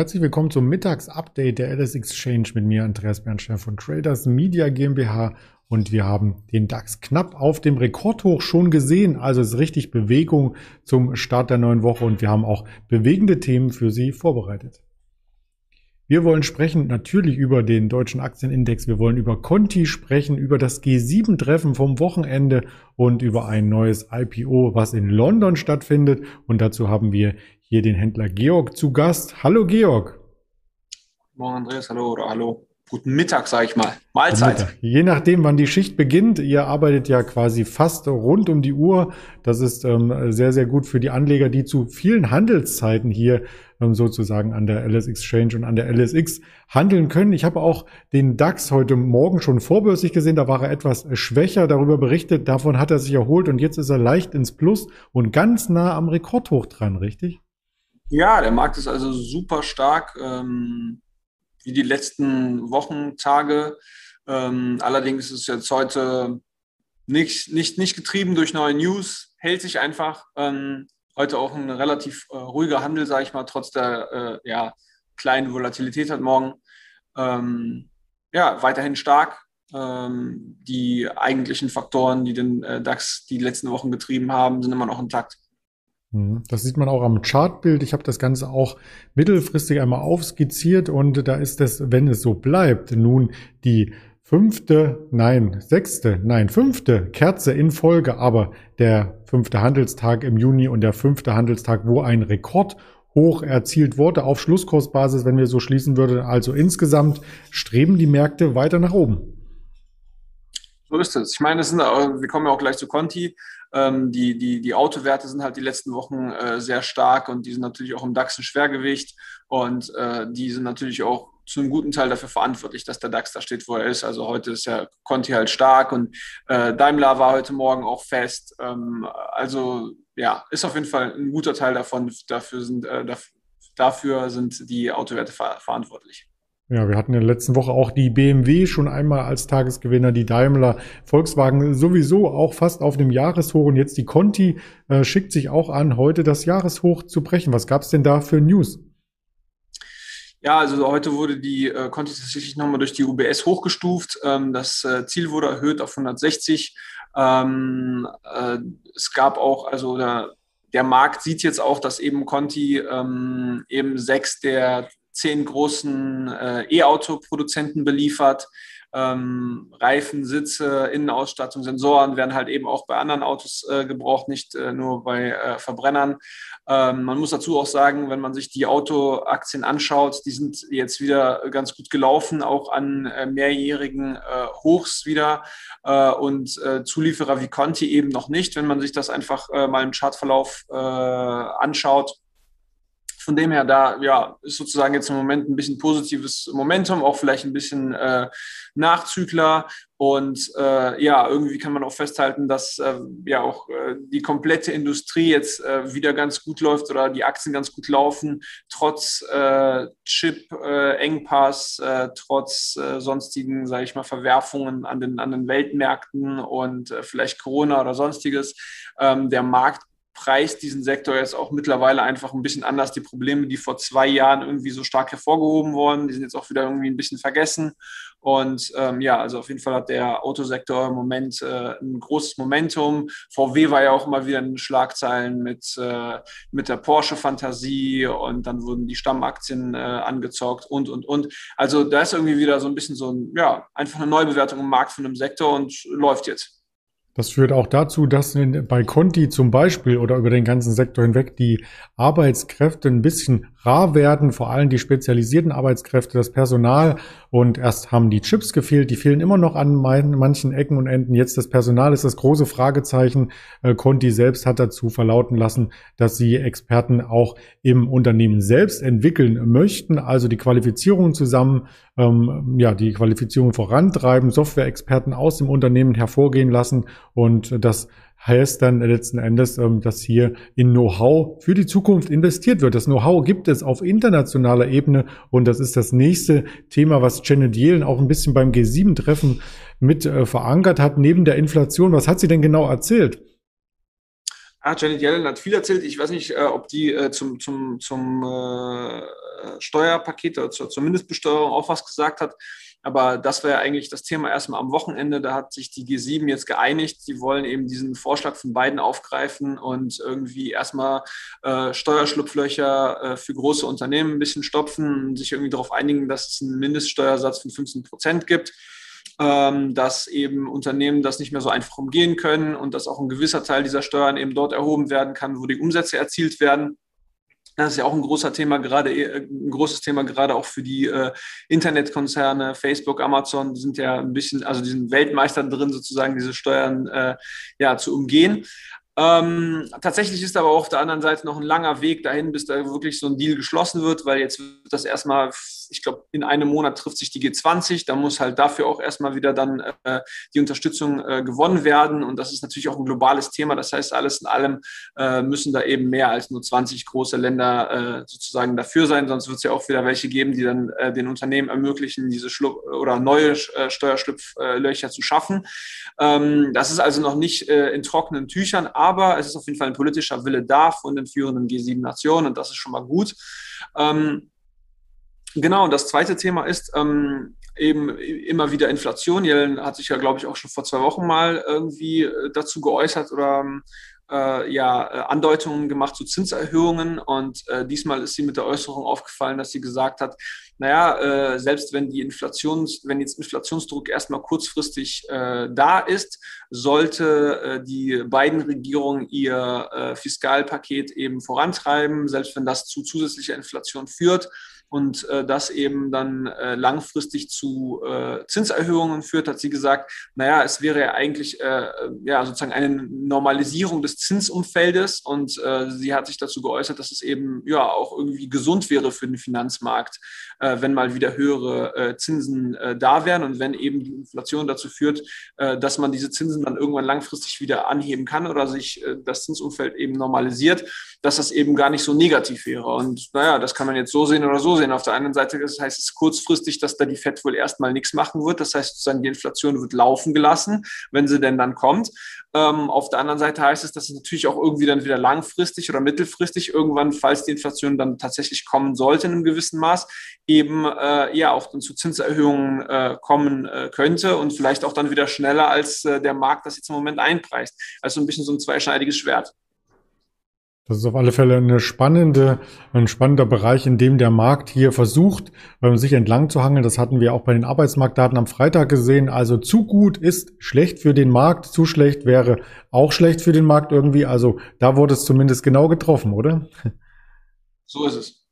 Herzlich willkommen zum Mittagsupdate der LS Exchange mit mir, Andreas Bernstein von Traders Media GmbH. Und wir haben den DAX knapp auf dem Rekordhoch schon gesehen. Also es ist richtig Bewegung zum Start der neuen Woche und wir haben auch bewegende Themen für Sie vorbereitet. Wir wollen sprechen natürlich über den deutschen Aktienindex. Wir wollen über Conti sprechen, über das G7-Treffen vom Wochenende und über ein neues IPO, was in London stattfindet. Und dazu haben wir hier den Händler Georg zu Gast. Hallo Georg. Morgen Andreas, hallo oder hallo. Guten Mittag, sage ich mal. Mahlzeit. Je nachdem, wann die Schicht beginnt. Ihr arbeitet ja quasi fast rund um die Uhr. Das ist ähm, sehr, sehr gut für die Anleger, die zu vielen Handelszeiten hier ähm, sozusagen an der LS Exchange und an der LSX handeln können. Ich habe auch den DAX heute Morgen schon vorbörslich gesehen. Da war er etwas schwächer darüber berichtet. Davon hat er sich erholt und jetzt ist er leicht ins Plus und ganz nah am Rekordhoch dran, richtig? Ja, der Markt ist also super stark, ähm, wie die letzten Wochen, Tage. Ähm, allerdings ist es jetzt heute nicht, nicht, nicht getrieben durch neue News, hält sich einfach. Ähm, heute auch ein relativ äh, ruhiger Handel, sage ich mal, trotz der äh, ja, kleinen Volatilität heute Morgen. Ähm, ja, weiterhin stark. Ähm, die eigentlichen Faktoren, die den äh, DAX die letzten Wochen getrieben haben, sind immer noch intakt. Mhm. Das sieht man auch am Chartbild. Ich habe das Ganze auch mittelfristig einmal aufskizziert und da ist es, wenn es so bleibt, nun die fünfte, nein, sechste, nein, fünfte Kerze in Folge, aber der fünfte Handelstag im Juni und der fünfte Handelstag, wo ein Rekord hoch erzielt wurde auf Schlusskursbasis, wenn wir so schließen würden. Also insgesamt streben die Märkte weiter nach oben. So ist es. Ich meine, sind, wir kommen ja auch gleich zu Conti. Ähm, die, die, die Autowerte sind halt die letzten Wochen äh, sehr stark und die sind natürlich auch im DAX ein Schwergewicht und äh, die sind natürlich auch zu einem guten Teil dafür verantwortlich, dass der DAX da steht, wo er ist. Also heute ist ja Conti halt stark und äh, Daimler war heute Morgen auch fest. Ähm, also ja, ist auf jeden Fall ein guter Teil davon. Dafür sind, äh, dafür sind die Autowerte ver verantwortlich. Ja, wir hatten in der letzten Woche auch die BMW schon einmal als Tagesgewinner, die Daimler, Volkswagen sowieso auch fast auf dem Jahreshoch und jetzt die Conti äh, schickt sich auch an, heute das Jahreshoch zu brechen. Was gab es denn da für News? Ja, also heute wurde die äh, Conti tatsächlich nochmal durch die UBS hochgestuft. Ähm, das äh, Ziel wurde erhöht auf 160. Ähm, äh, es gab auch, also der, der Markt sieht jetzt auch, dass eben Conti ähm, eben sechs der zehn großen äh, E-Auto-Produzenten beliefert. Ähm, Reifen, Sitze, Innenausstattung, Sensoren werden halt eben auch bei anderen Autos äh, gebraucht, nicht äh, nur bei äh, Verbrennern. Ähm, man muss dazu auch sagen, wenn man sich die Autoaktien anschaut, die sind jetzt wieder ganz gut gelaufen, auch an äh, mehrjährigen äh, Hochs wieder äh, und Zulieferer wie Conti eben noch nicht. Wenn man sich das einfach mal im Chartverlauf anschaut, von dem her, da ja, ist sozusagen jetzt im Moment ein bisschen positives Momentum, auch vielleicht ein bisschen äh, Nachzügler. Und äh, ja, irgendwie kann man auch festhalten, dass äh, ja auch äh, die komplette Industrie jetzt äh, wieder ganz gut läuft oder die Aktien ganz gut laufen, trotz äh, Chip-Engpass, trotz sonstigen, sage ich mal, Verwerfungen an den, an den Weltmärkten und vielleicht Corona oder sonstiges. Ähm, der Markt preist diesen Sektor jetzt auch mittlerweile einfach ein bisschen anders. Die Probleme, die vor zwei Jahren irgendwie so stark hervorgehoben wurden, die sind jetzt auch wieder irgendwie ein bisschen vergessen. Und ähm, ja, also auf jeden Fall hat der Autosektor im Moment äh, ein großes Momentum. VW war ja auch immer wieder in Schlagzeilen mit, äh, mit der Porsche-Fantasie und dann wurden die Stammaktien äh, angezockt und, und, und. Also da ist irgendwie wieder so ein bisschen so ein, ja, einfach eine Neubewertung im Markt von einem Sektor und läuft jetzt. Das führt auch dazu, dass bei Conti zum Beispiel oder über den ganzen Sektor hinweg die Arbeitskräfte ein bisschen rar werden, vor allem die spezialisierten Arbeitskräfte, das Personal. Und erst haben die Chips gefehlt, die fehlen immer noch an manchen Ecken und Enden. Jetzt das Personal ist das große Fragezeichen. Äh, Conti selbst hat dazu verlauten lassen, dass sie Experten auch im Unternehmen selbst entwickeln möchten, also die Qualifizierung zusammen, ähm, ja, die Qualifizierung vorantreiben, Softwareexperten aus dem Unternehmen hervorgehen lassen und das heißt dann letzten Endes, ähm, dass hier in Know-how für die Zukunft investiert wird. Das Know-how gibt es auf internationaler Ebene und das ist das nächste Thema, was Janet Yellen auch ein bisschen beim G7-Treffen mit äh, verankert hat, neben der Inflation. Was hat sie denn genau erzählt? Ah, Janet Yellen hat viel erzählt. Ich weiß nicht, äh, ob die äh, zum, zum, zum, Steuerpaket oder zur, zur Mindestbesteuerung auch was gesagt hat. Aber das wäre eigentlich das Thema erstmal am Wochenende. Da hat sich die G7 jetzt geeinigt. Sie wollen eben diesen Vorschlag von beiden aufgreifen und irgendwie erstmal äh, Steuerschlupflöcher äh, für große Unternehmen ein bisschen stopfen und sich irgendwie darauf einigen, dass es einen Mindeststeuersatz von 15 Prozent gibt ähm, dass eben Unternehmen das nicht mehr so einfach umgehen können und dass auch ein gewisser Teil dieser Steuern eben dort erhoben werden kann, wo die Umsätze erzielt werden. Das ist ja auch ein großer Thema, gerade äh, ein großes Thema gerade auch für die äh, Internetkonzerne, Facebook, Amazon, die sind ja ein bisschen, also die sind Weltmeister drin, sozusagen diese Steuern äh, ja zu umgehen. Ähm, tatsächlich ist aber auf der anderen Seite noch ein langer Weg dahin, bis da wirklich so ein Deal geschlossen wird, weil jetzt wird das erstmal ich glaube, in einem Monat trifft sich die G20. Da muss halt dafür auch erstmal wieder dann äh, die Unterstützung äh, gewonnen werden. Und das ist natürlich auch ein globales Thema. Das heißt, alles in allem äh, müssen da eben mehr als nur 20 große Länder äh, sozusagen dafür sein. Sonst wird es ja auch wieder welche geben, die dann äh, den Unternehmen ermöglichen, diese Schlupp oder neue äh, Steuerschlupflöcher zu schaffen. Ähm, das ist also noch nicht in trockenen Tüchern, aber es ist auf jeden Fall ein politischer Wille da von den führenden G7-Nationen und das ist schon mal gut. Ähm, Genau, und das zweite Thema ist ähm, eben immer wieder Inflation. Jellen hat sich ja, glaube ich, auch schon vor zwei Wochen mal irgendwie äh, dazu geäußert oder äh, ja, äh, Andeutungen gemacht zu Zinserhöhungen. Und äh, diesmal ist sie mit der Äußerung aufgefallen, dass sie gesagt hat, naja, äh, selbst wenn die Inflations, wenn jetzt Inflationsdruck erstmal kurzfristig äh, da ist, sollte äh, die beiden Regierungen ihr Fiskalpaket eben vorantreiben, selbst wenn das zu zusätzlicher Inflation führt und äh, das eben dann äh, langfristig zu äh, Zinserhöhungen führt, hat sie gesagt, naja, es wäre ja eigentlich äh, ja sozusagen eine Normalisierung des Zinsumfeldes und äh, sie hat sich dazu geäußert, dass es eben ja auch irgendwie gesund wäre für den Finanzmarkt, äh, wenn mal wieder höhere äh, Zinsen äh, da wären und wenn eben die Inflation dazu führt, äh, dass man diese Zinsen dann irgendwann langfristig wieder anheben kann oder sich äh, das Zinsumfeld eben normalisiert, dass das eben gar nicht so negativ wäre. Und naja, das kann man jetzt so sehen oder so sehen. Auf der einen Seite das heißt es kurzfristig, dass da die FED wohl erstmal nichts machen wird. Das heißt sozusagen, die Inflation wird laufen gelassen, wenn sie denn dann kommt. Ähm, auf der anderen Seite heißt es, dass es natürlich auch irgendwie dann wieder langfristig oder mittelfristig irgendwann, falls die Inflation dann tatsächlich kommen sollte in einem gewissen Maß, eben äh, ja auch dann zu Zinserhöhungen äh, kommen äh, könnte und vielleicht auch dann wieder schneller als äh, der Markt das jetzt im Moment einpreist. Also ein bisschen so ein zweischneidiges Schwert. Das ist auf alle Fälle eine spannende, ein spannender Bereich, in dem der Markt hier versucht, ähm, sich entlang zu hangeln. Das hatten wir auch bei den Arbeitsmarktdaten am Freitag gesehen. Also zu gut ist schlecht für den Markt, zu schlecht wäre auch schlecht für den Markt irgendwie. Also da wurde es zumindest genau getroffen, oder? So ist es.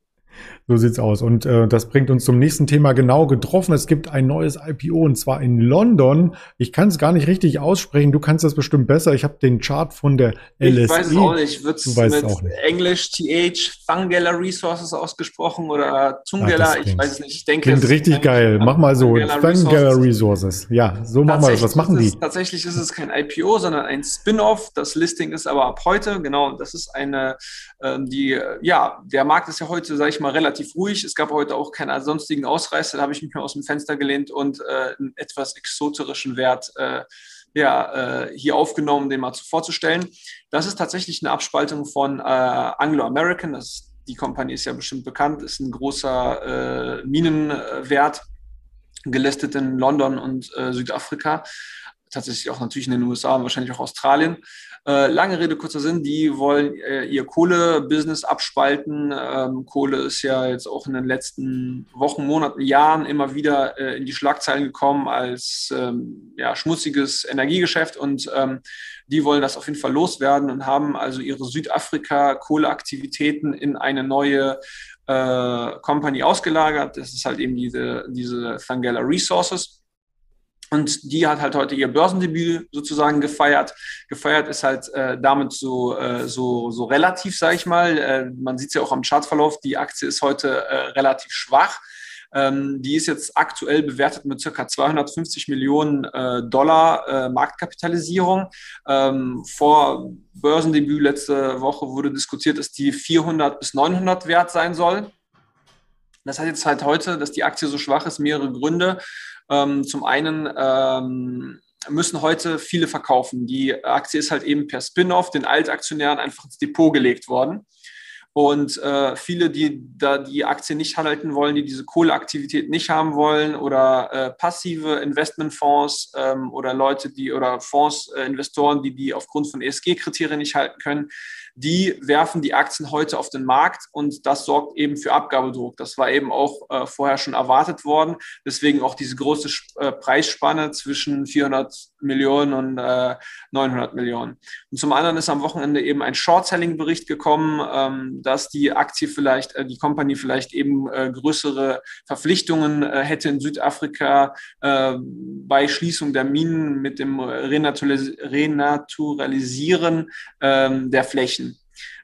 So sieht's aus. Und äh, das bringt uns zum nächsten Thema genau getroffen. Es gibt ein neues IPO und zwar in London. Ich kann es gar nicht richtig aussprechen. Du kannst das bestimmt besser. Ich habe den Chart von der LSE. Ich weiß es auch nicht. Wird es mit auch nicht. Englisch TH Thungela Resources ausgesprochen oder Tungela? ich weiß es nicht. Ich denke, klingt richtig geil. Mach mal so. Thungela Resources. Ja, so machen wir das. Was machen die? tatsächlich ist es kein IPO, sondern ein Spin-off. Das Listing ist aber ab heute. Genau. Das ist eine, äh, die, ja, der Markt ist ja heute, sage ich mal, relativ relativ ruhig. Es gab heute auch keine sonstigen Ausreißer. Da habe ich mich mal aus dem Fenster gelehnt und äh, einen etwas exoterischen Wert äh, ja, äh, hier aufgenommen, den mal vorzustellen. Das ist tatsächlich eine Abspaltung von äh, Anglo American. Das, die Kompanie ist ja bestimmt bekannt, ist ein großer äh, Minenwert, gelistet in London und äh, Südafrika tatsächlich auch natürlich in den USA und wahrscheinlich auch Australien. Äh, lange Rede, kurzer Sinn, die wollen äh, ihr Kohle-Business abspalten. Ähm, Kohle ist ja jetzt auch in den letzten Wochen, Monaten, Jahren immer wieder äh, in die Schlagzeilen gekommen als ähm, ja, schmutziges Energiegeschäft und ähm, die wollen das auf jeden Fall loswerden und haben also ihre Südafrika-Kohleaktivitäten in eine neue äh, Company ausgelagert. Das ist halt eben diese, diese Thangela Resources. Und die hat halt heute ihr Börsendebüt sozusagen gefeiert. Gefeiert ist halt äh, damit so, äh, so, so relativ, sage ich mal. Äh, man sieht es ja auch am Chartverlauf, die Aktie ist heute äh, relativ schwach. Ähm, die ist jetzt aktuell bewertet mit circa 250 Millionen äh, Dollar äh, Marktkapitalisierung. Ähm, vor Börsendebüt letzte Woche wurde diskutiert, dass die 400 bis 900 wert sein soll. Das hat jetzt halt heute, dass die Aktie so schwach ist, mehrere Gründe. Ähm, zum einen ähm, müssen heute viele verkaufen. Die Aktie ist halt eben per Spin-off den Altaktionären einfach ins Depot gelegt worden. Und äh, viele, die da die Aktie nicht halten wollen, die diese Kohleaktivität nicht haben wollen oder äh, passive Investmentfonds ähm, oder Leute, die oder Fonds, äh, Investoren, die die aufgrund von ESG-Kriterien nicht halten können, die werfen die Aktien heute auf den Markt und das sorgt eben für Abgabedruck. Das war eben auch äh, vorher schon erwartet worden. Deswegen auch diese große äh, Preisspanne zwischen 400 Millionen und äh, 900 Millionen. Und zum anderen ist am Wochenende eben ein Short-Selling-Bericht gekommen, ähm, dass die Aktie vielleicht, äh, die Company vielleicht eben äh, größere Verpflichtungen äh, hätte in Südafrika äh, bei Schließung der Minen mit dem Renaturalis Renaturalisieren ähm, der Flächen.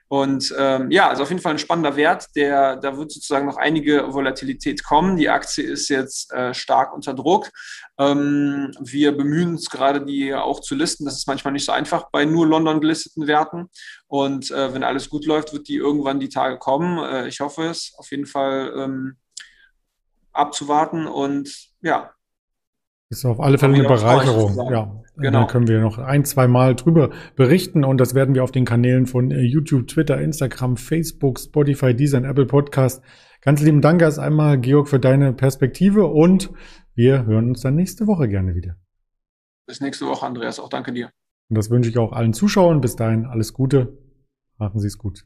Und ähm, ja, also auf jeden Fall ein spannender Wert. Der, da wird sozusagen noch einige Volatilität kommen. Die Aktie ist jetzt äh, stark unter Druck. Ähm, wir bemühen uns gerade, die auch zu listen. Das ist manchmal nicht so einfach bei nur London gelisteten Werten. Und äh, wenn alles gut läuft, wird die irgendwann die Tage kommen. Äh, ich hoffe es. Auf jeden Fall ähm, abzuwarten. Und ja, ist auf alle Fälle eine Bereicherung. Ja, genau. Da können wir noch ein, zwei Mal drüber berichten und das werden wir auf den Kanälen von äh, YouTube, Twitter, Instagram, Facebook, Spotify, Deezer und Apple Podcast. Ganz lieben Dank erst einmal, Georg, für deine Perspektive und wir hören uns dann nächste Woche gerne wieder. Bis nächste Woche, Andreas. Auch danke dir. Und das wünsche ich auch allen Zuschauern. Bis dahin alles Gute. Machen Sie es gut.